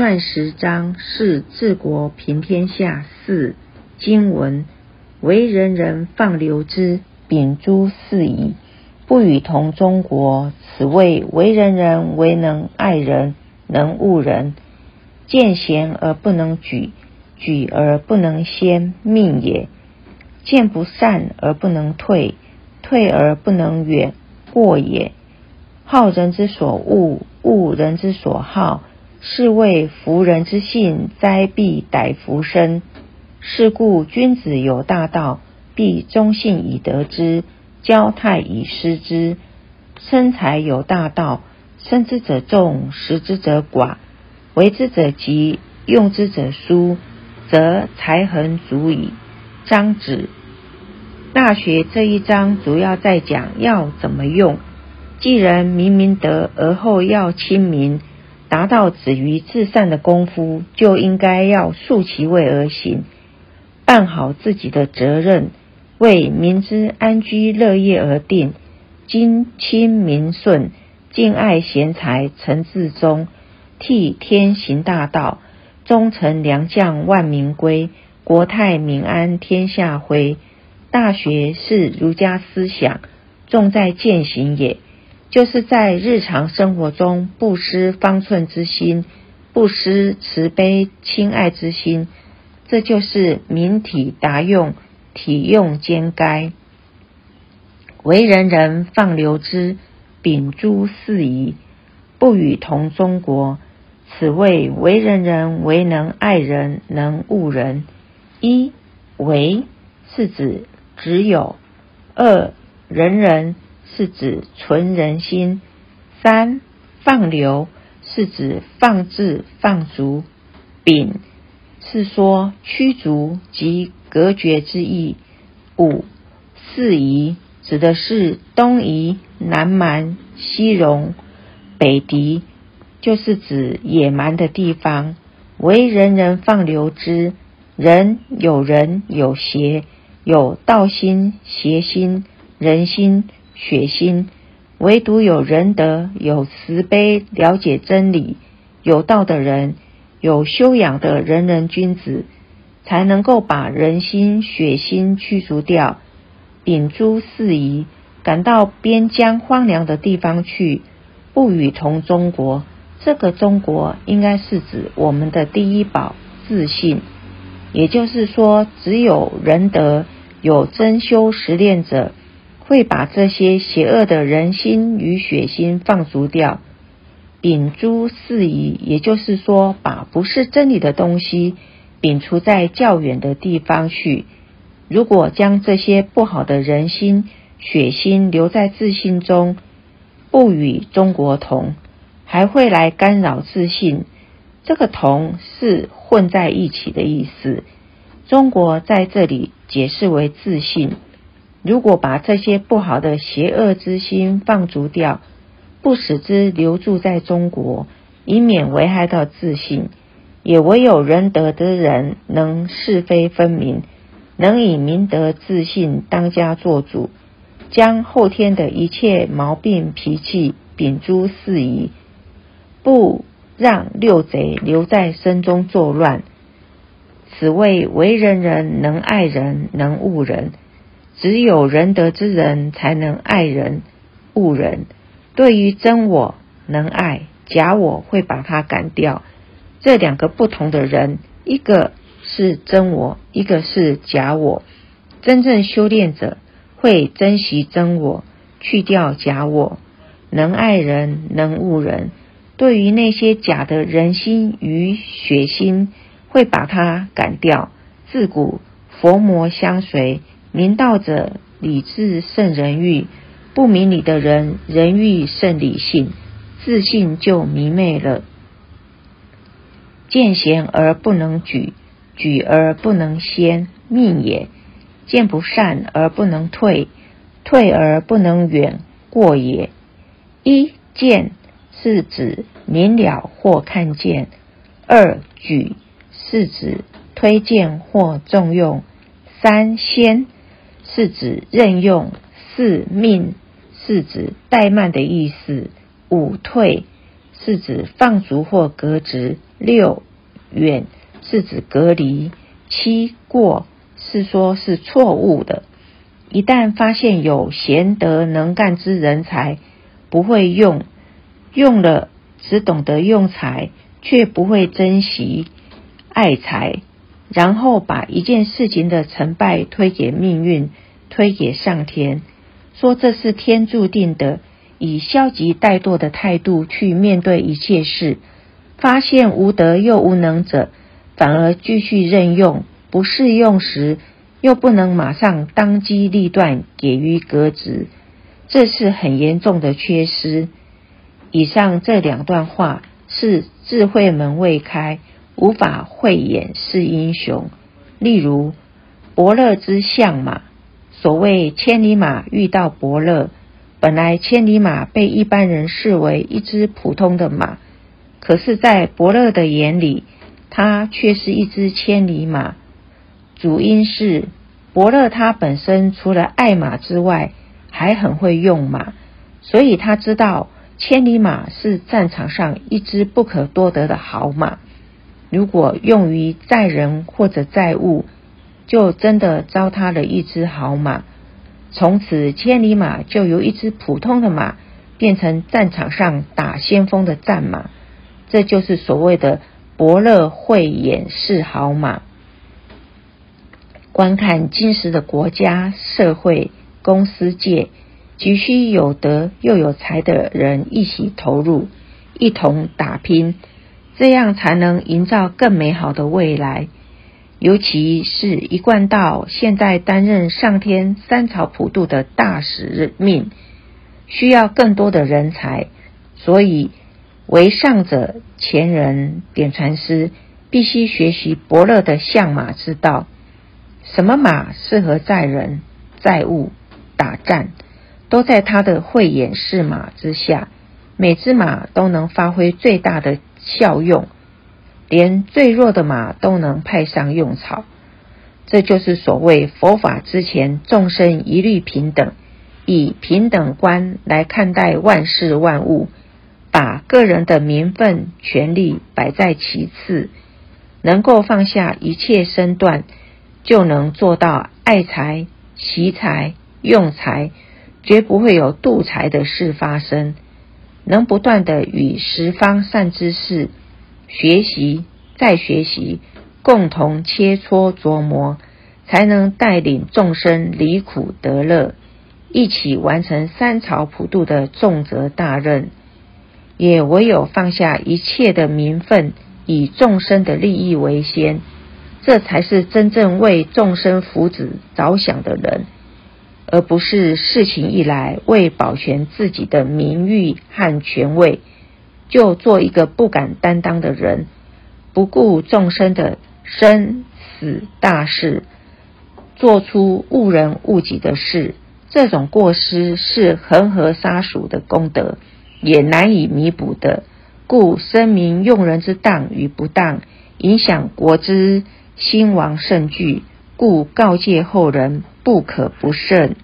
传十章是治国平天下四经文，为人人放流之，秉诸四夷，不与同中国。此谓为人人为能爱人，能恶人。见贤而不能举，举而不能先，命也；见不善而不能退，退而不能远，过也。好人之所恶，恶人之所好。是谓夫人之性，灾必逮夫身。是故君子有大道，必忠信以得之，交泰以失之。生财有大道，生之者众，食之者寡，为之者急，用之者疏，则财恒足矣。张子大学这一章主要在讲要怎么用。既然明明德，而后要亲民。达到止于至善的功夫，就应该要顺其位而行，办好自己的责任，为民之安居乐业而定。今亲民顺，敬爱贤才，诚自忠，替天行大道，忠臣良将万民归，国泰民安天下辉。大学是儒家思想，重在践行也。就是在日常生活中不失方寸之心，不失慈悲亲爱之心，这就是明体达用，体用兼该，为人人放流之，秉诸四夷，不与同中国。此谓为人人为能爱人，能恶人。一为是指只有；二人人。是指存人心；三放流是指放置放逐；丙是说驱逐及隔绝之意；五四夷指的是东夷、南蛮、西戎、北狄，就是指野蛮的地方。为人人放流之，人有人有邪，有道心、邪心、人心。血腥，唯独有仁德、有慈悲、了解真理、有道的人，有修养的仁人君子，才能够把人心、血腥驱逐掉。秉诸四夷，赶到边疆荒凉的地方去，不与同中国。这个中国，应该是指我们的第一宝——自信。也就是说，只有仁德、有真修实练者。会把这些邪恶的人心与血心放逐掉，摒诸四夷，也就是说，把不是真理的东西摒除在较远的地方去。如果将这些不好的人心、血心留在自信中，不与中国同，还会来干扰自信。这个“同”是混在一起的意思。中国在这里解释为自信。如果把这些不好的邪恶之心放逐掉，不使之留住在中国，以免危害到自信，也唯有仁德的人能是非分明，能以明德自信当家做主，将后天的一切毛病脾气秉诸四夷，不让六贼留在身中作乱。此谓为人人能爱人，能恶人。只有仁德之人才能爱人、恶人。对于真我能爱，假我会把他赶掉。这两个不同的人，一个是真我，一个是假我。真正修炼者会珍惜真我，去掉假我，能爱人，能恶人。对于那些假的人心与血心，会把他赶掉。自古佛魔相随。明道者理智胜人欲，不明理的人人欲胜理性，自信就迷昧了。见贤而不能举，举而不能先，命也；见不善而不能退，退而不能远，过也。一见是指明了或看见；二举是指推荐或重用；三先。是指任用，四命是指怠慢的意思，五退是指放逐或革职，六远是指隔离，七过是说是错误的。一旦发现有贤德能干之人才，不会用，用了只懂得用财，却不会珍惜爱财，然后把一件事情的成败推给命运，推给上天，说这是天注定的，以消极怠惰的态度去面对一切事，发现无德又无能者，反而继续任用，不适用时。又不能马上当机立断给予革职，这是很严重的缺失。以上这两段话是智慧门未开，无法慧眼识英雄。例如伯乐之相马，所谓千里马遇到伯乐，本来千里马被一般人视为一只普通的马，可是，在伯乐的眼里，它却是一只千里马。主因是伯乐他本身除了爱马之外，还很会用马，所以他知道千里马是战场上一只不可多得的好马。如果用于载人或者载物，就真的糟蹋了一只好马。从此，千里马就由一只普通的马变成战场上打先锋的战马。这就是所谓的伯乐慧眼识好马。观看今时的国家、社会、公司界，急需有德又有才的人一起投入，一同打拼，这样才能营造更美好的未来。尤其是一贯道现在担任上天三朝普渡的大使命，需要更多的人才，所以为上者前人点传师必须学习伯乐的相马之道。什么马适合载人、载物、打战，都在他的慧眼识马之下。每只马都能发挥最大的效用，连最弱的马都能派上用场。这就是所谓佛法之前，众生一律平等，以平等观来看待万事万物，把个人的名分、权利摆在其次，能够放下一切身段。就能做到爱财、惜财、用财，绝不会有妒财的事发生。能不断的与十方善知识学习、再学习，共同切磋琢磨，才能带领众生离苦得乐，一起完成三朝普渡的重责大任。也唯有放下一切的名分，以众生的利益为先。这才是真正为众生福祉着想的人，而不是事情一来为保全自己的名誉和权位，就做一个不敢担当的人，不顾众生的生死大事，做出误人误己的事。这种过失是恒河沙数的功德，也难以弥补的。故声明用人之当与不当，影响国之。兴亡盛惧，故告诫后人不可不慎。